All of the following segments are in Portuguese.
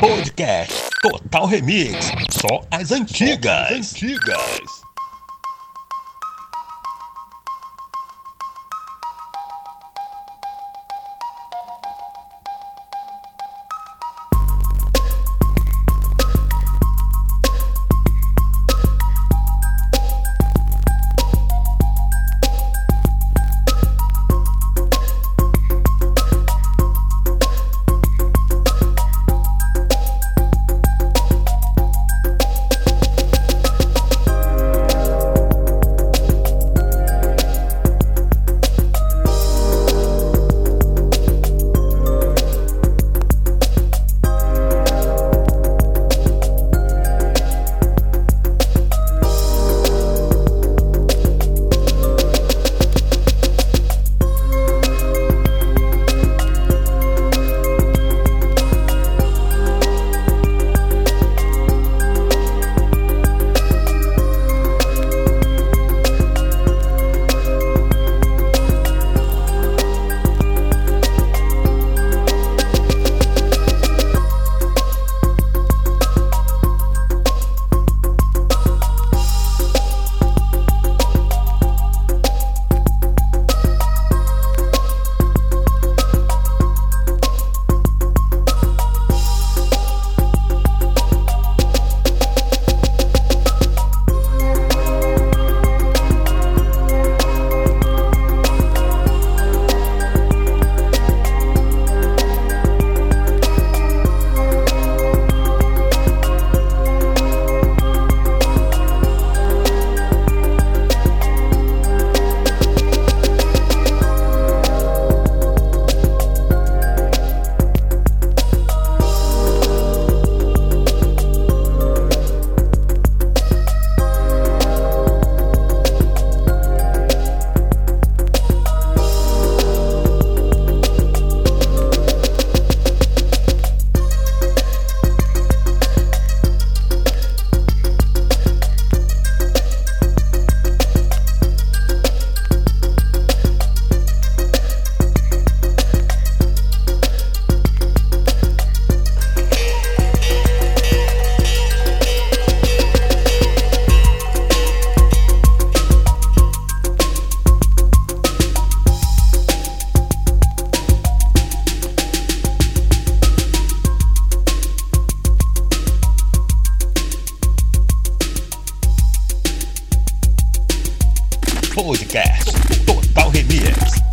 Podcast Total Remix. Só as antigas. Só as antigas. Podcast Total Remix.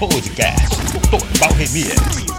Podcast Total Remix.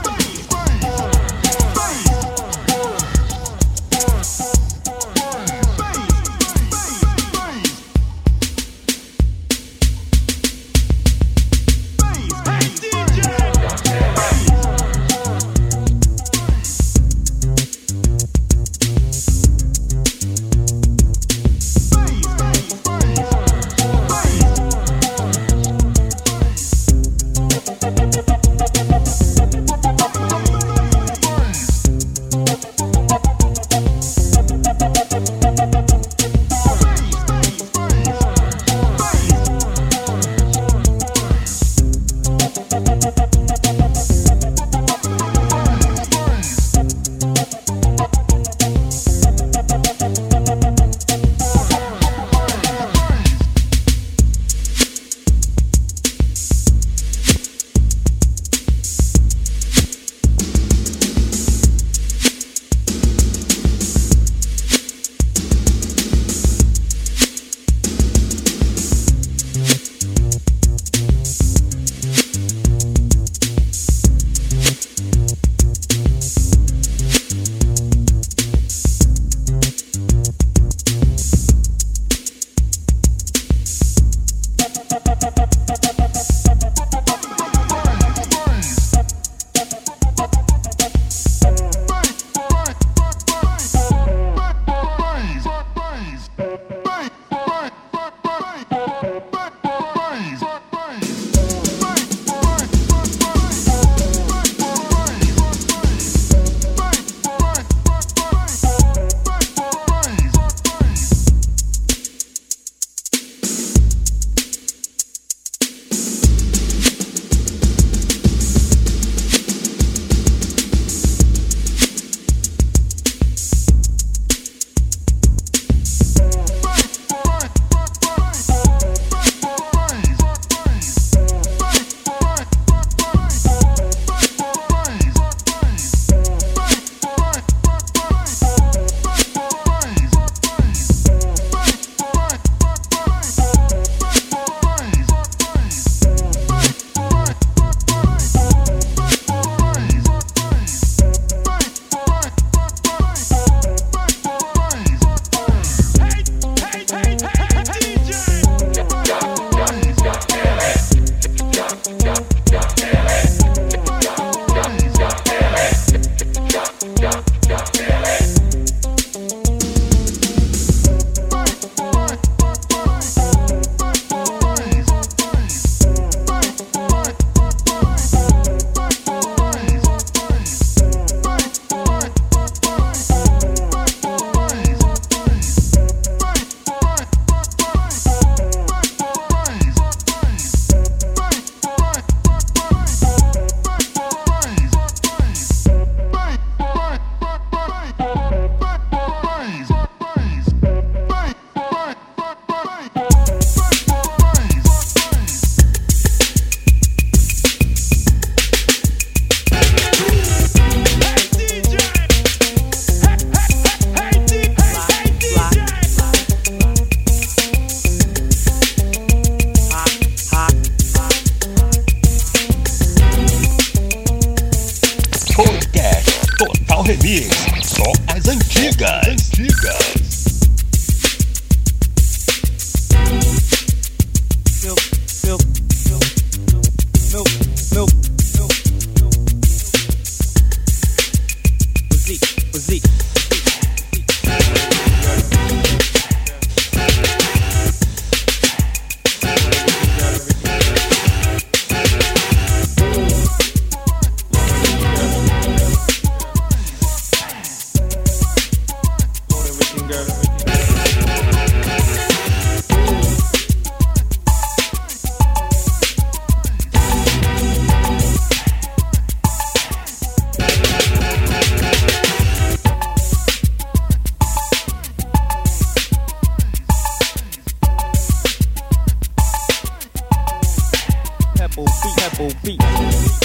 pebble, beat, pebble, beat.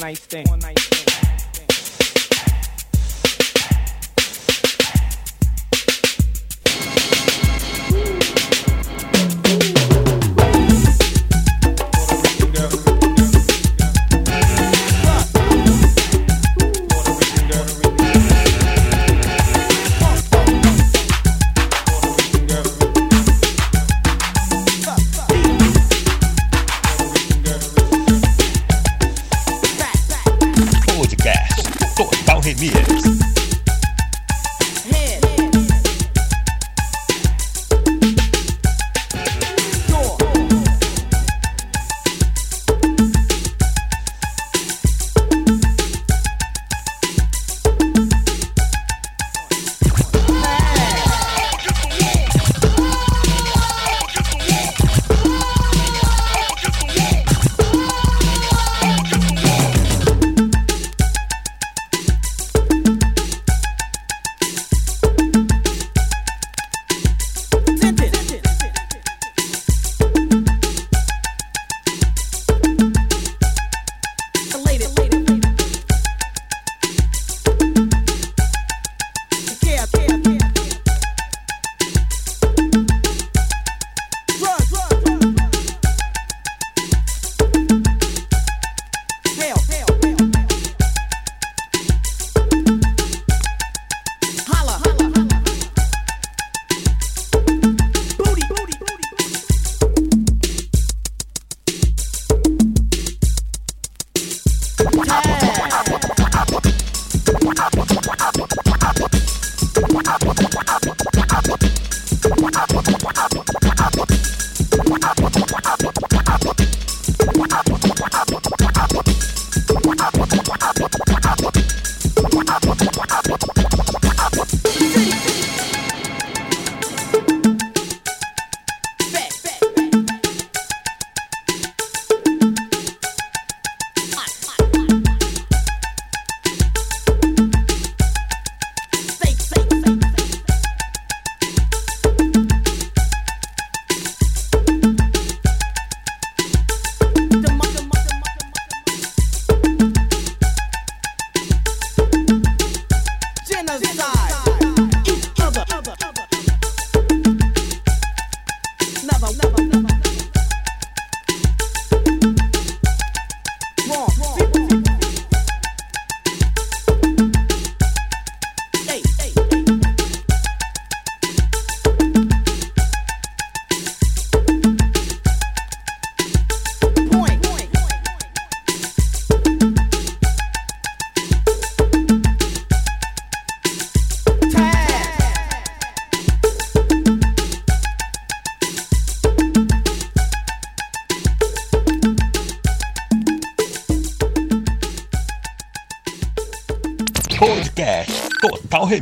night stand. One night stand.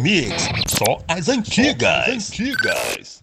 Remix. Só as antigas. Só as antigas.